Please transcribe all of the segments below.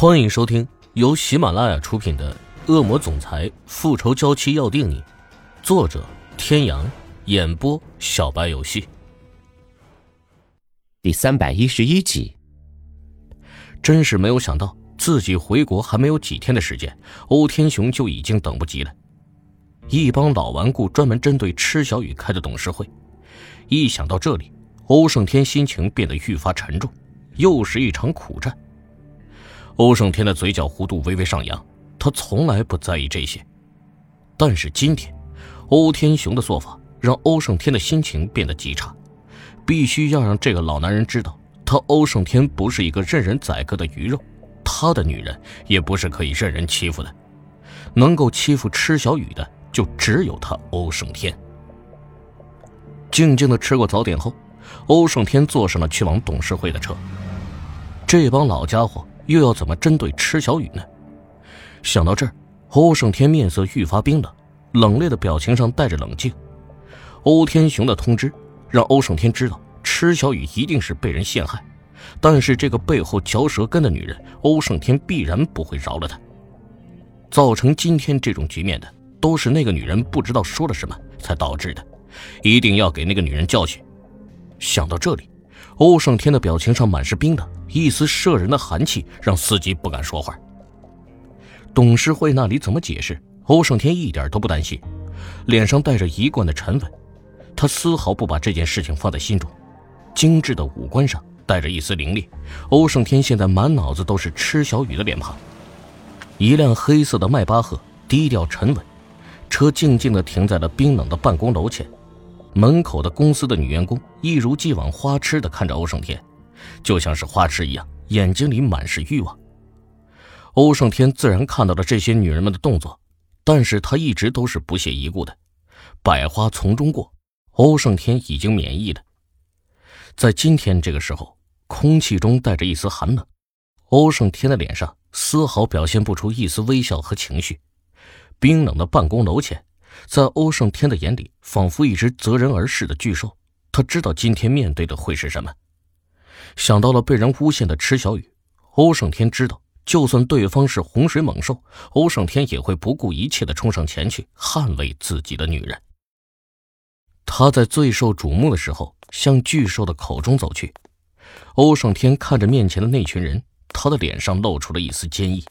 欢迎收听由喜马拉雅出品的《恶魔总裁复仇娇妻要定你》，作者：天阳，演播：小白游戏。第三百一十一集。真是没有想到，自己回国还没有几天的时间，欧天雄就已经等不及了。一帮老顽固专门针对池小雨开的董事会，一想到这里，欧胜天心情变得愈发沉重，又是一场苦战。欧胜天的嘴角弧度微微上扬，他从来不在意这些，但是今天，欧天雄的做法让欧胜天的心情变得极差，必须要让这个老男人知道，他欧胜天不是一个任人宰割的鱼肉，他的女人也不是可以任人欺负的，能够欺负池小雨的就只有他欧胜天。静静的吃过早点后，欧胜天坐上了去往董事会的车，这帮老家伙。又要怎么针对池小雨呢？想到这儿，欧胜天面色愈发冰冷，冷冽的表情上带着冷静。欧天雄的通知让欧胜天知道池小雨一定是被人陷害，但是这个背后嚼舌根的女人，欧胜天必然不会饶了她。造成今天这种局面的，都是那个女人不知道说了什么才导致的，一定要给那个女人教训。想到这里。欧胜天的表情上满是冰的，一丝摄人的寒气让司机不敢说话。董事会那里怎么解释？欧胜天一点都不担心，脸上带着一贯的沉稳，他丝毫不把这件事情放在心中。精致的五官上带着一丝凌冽，欧胜天现在满脑子都是吃小雨的脸庞。一辆黑色的迈巴赫低调沉稳，车静静地停在了冰冷的办公楼前。门口的公司的女员工一如既往花痴的看着欧胜天，就像是花痴一样，眼睛里满是欲望。欧胜天自然看到了这些女人们的动作，但是他一直都是不屑一顾的。百花丛中过，欧胜天已经免疫了。在今天这个时候，空气中带着一丝寒冷，欧胜天的脸上丝毫表现不出一丝微笑和情绪。冰冷的办公楼前。在欧胜天的眼里，仿佛一只择人而噬的巨兽。他知道今天面对的会是什么。想到了被人诬陷的池小雨，欧胜天知道，就算对方是洪水猛兽，欧胜天也会不顾一切的冲上前去捍卫自己的女人。他在最受瞩目的时候向巨兽的口中走去。欧胜天看着面前的那群人，他的脸上露出了一丝坚毅。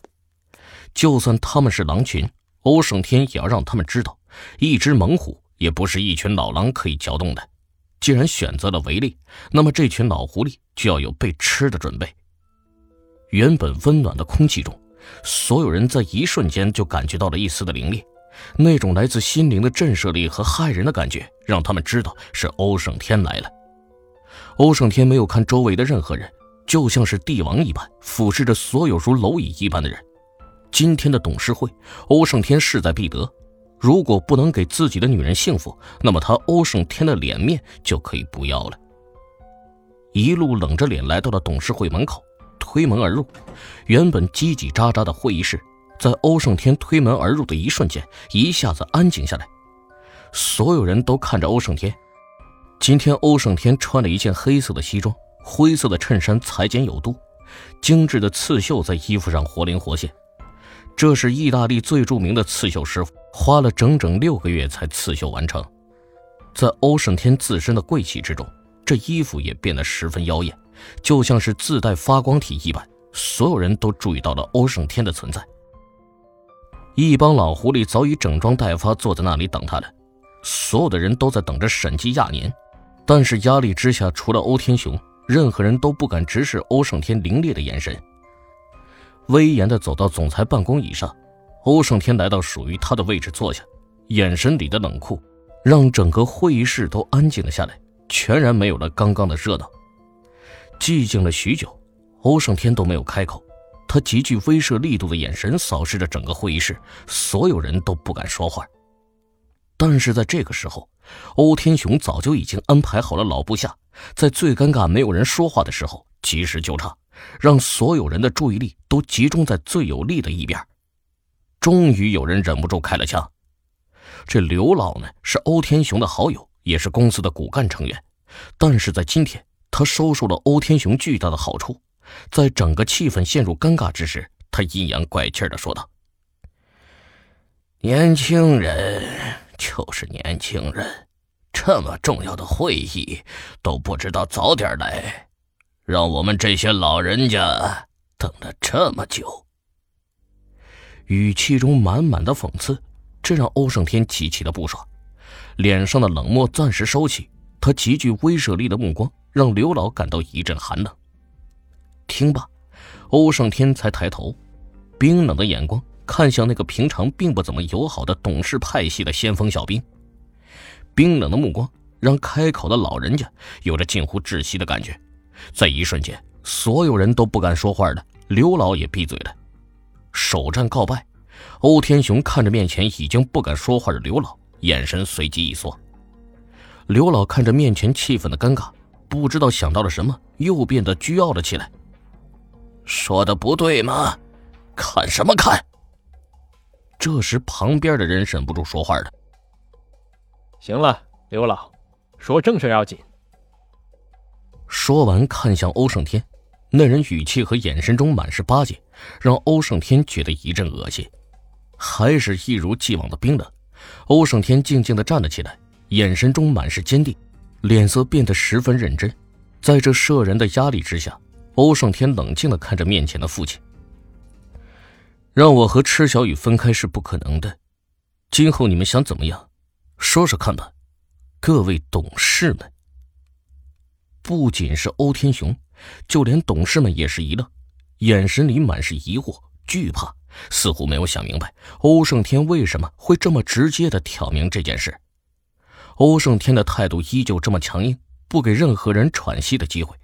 就算他们是狼群，欧胜天也要让他们知道。一只猛虎也不是一群老狼可以搅动的。既然选择了围猎，那么这群老狐狸就要有被吃的准备。原本温暖的空气中，所有人在一瞬间就感觉到了一丝的凌冽，那种来自心灵的震慑力和骇人的感觉，让他们知道是欧胜天来了。欧胜天没有看周围的任何人，就像是帝王一般，俯视着所有如蝼蚁一般的人。今天的董事会，欧胜天势在必得。如果不能给自己的女人幸福，那么他欧胜天的脸面就可以不要了。一路冷着脸来到了董事会门口，推门而入。原本叽叽喳喳的会议室，在欧胜天推门而入的一瞬间，一下子安静下来。所有人都看着欧胜天。今天欧胜天穿了一件黑色的西装，灰色的衬衫裁剪有度，精致的刺绣在衣服上活灵活现。这是意大利最著名的刺绣师傅，花了整整六个月才刺绣完成。在欧胜天自身的贵气之中，这衣服也变得十分妖艳，就像是自带发光体一般。所有人都注意到了欧胜天的存在。一帮老狐狸早已整装待发，坐在那里等他了。所有的人都在等着审计亚年，但是压力之下，除了欧天雄，任何人都不敢直视欧胜天凌冽的眼神。威严地走到总裁办公椅上，欧胜天来到属于他的位置坐下，眼神里的冷酷让整个会议室都安静了下来，全然没有了刚刚的热闹。寂静了许久，欧胜天都没有开口，他极具威慑力度的眼神扫视着整个会议室，所有人都不敢说话。但是在这个时候，欧天雄早就已经安排好了老部下，在最尴尬没有人说话的时候及时救场。让所有人的注意力都集中在最有利的一边。终于有人忍不住开了枪。这刘老呢，是欧天雄的好友，也是公司的骨干成员。但是在今天，他收受了欧天雄巨大的好处。在整个气氛陷入尴尬之时，他阴阳怪气的说道：“年轻人就是年轻人，这么重要的会议都不知道早点来，让我们这些老人家等了这么久。”语气中满满的讽刺，这让欧胜天极其的不爽，脸上的冷漠暂时收起，他极具威慑力的目光让刘老感到一阵寒冷。听罢，欧胜天才抬头，冰冷的眼光看向那个平常并不怎么友好的董事派系的先锋小兵，冰冷的目光让开口的老人家有着近乎窒息的感觉，在一瞬间，所有人都不敢说话了，刘老也闭嘴了。首战告败，欧天雄看着面前已经不敢说话的刘老，眼神随即一缩。刘老看着面前气氛的尴尬，不知道想到了什么，又变得倨傲了起来。说的不对吗？看什么看？这时旁边的人忍不住说话了：“行了，刘老，说正事要紧。”说完，看向欧胜天。那人语气和眼神中满是巴结，让欧胜天觉得一阵恶心。还是一如既往的冰冷。欧胜天静静的站了起来，眼神中满是坚定，脸色变得十分认真。在这摄人的压力之下，欧胜天冷静的看着面前的父亲。让我和池小雨分开是不可能的，今后你们想怎么样，说说看吧，各位董事们。不仅是欧天雄。就连董事们也是一愣，眼神里满是疑惑、惧怕，似乎没有想明白欧胜天为什么会这么直接的挑明这件事。欧胜天的态度依旧这么强硬，不给任何人喘息的机会，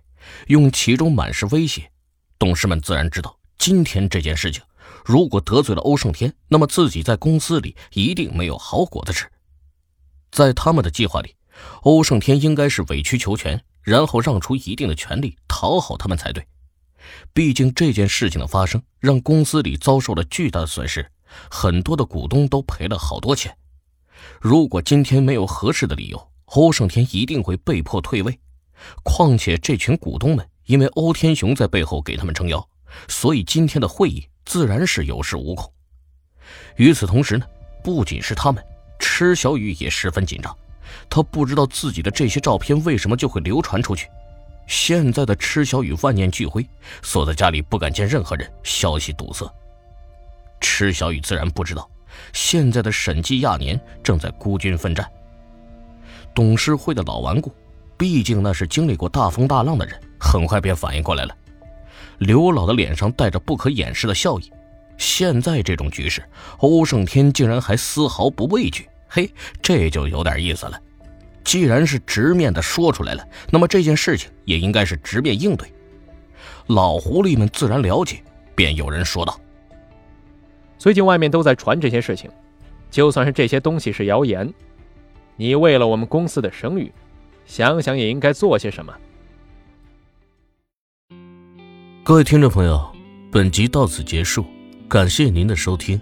用其中满是威胁。董事们自然知道，今天这件事情如果得罪了欧胜天，那么自己在公司里一定没有好果子吃。在他们的计划里，欧胜天应该是委曲求全。然后让出一定的权利讨好他们才对，毕竟这件事情的发生让公司里遭受了巨大的损失，很多的股东都赔了好多钱。如果今天没有合适的理由，欧胜天一定会被迫退位。况且这群股东们因为欧天雄在背后给他们撑腰，所以今天的会议自然是有恃无恐。与此同时呢，不仅是他们，池小雨也十分紧张。他不知道自己的这些照片为什么就会流传出去。现在的池小雨万念俱灰，锁在家里不敢见任何人，消息堵塞。池小雨自然不知道，现在的审计亚年正在孤军奋战。董事会的老顽固，毕竟那是经历过大风大浪的人，很快便反应过来了。刘老的脸上带着不可掩饰的笑意。现在这种局势，欧胜天竟然还丝毫不畏惧。嘿，这就有点意思了。既然是直面的说出来了，那么这件事情也应该是直面应对。老狐狸们自然了解，便有人说道：“最近外面都在传这些事情，就算是这些东西是谣言，你为了我们公司的声誉，想想也应该做些什么。”各位听众朋友，本集到此结束，感谢您的收听。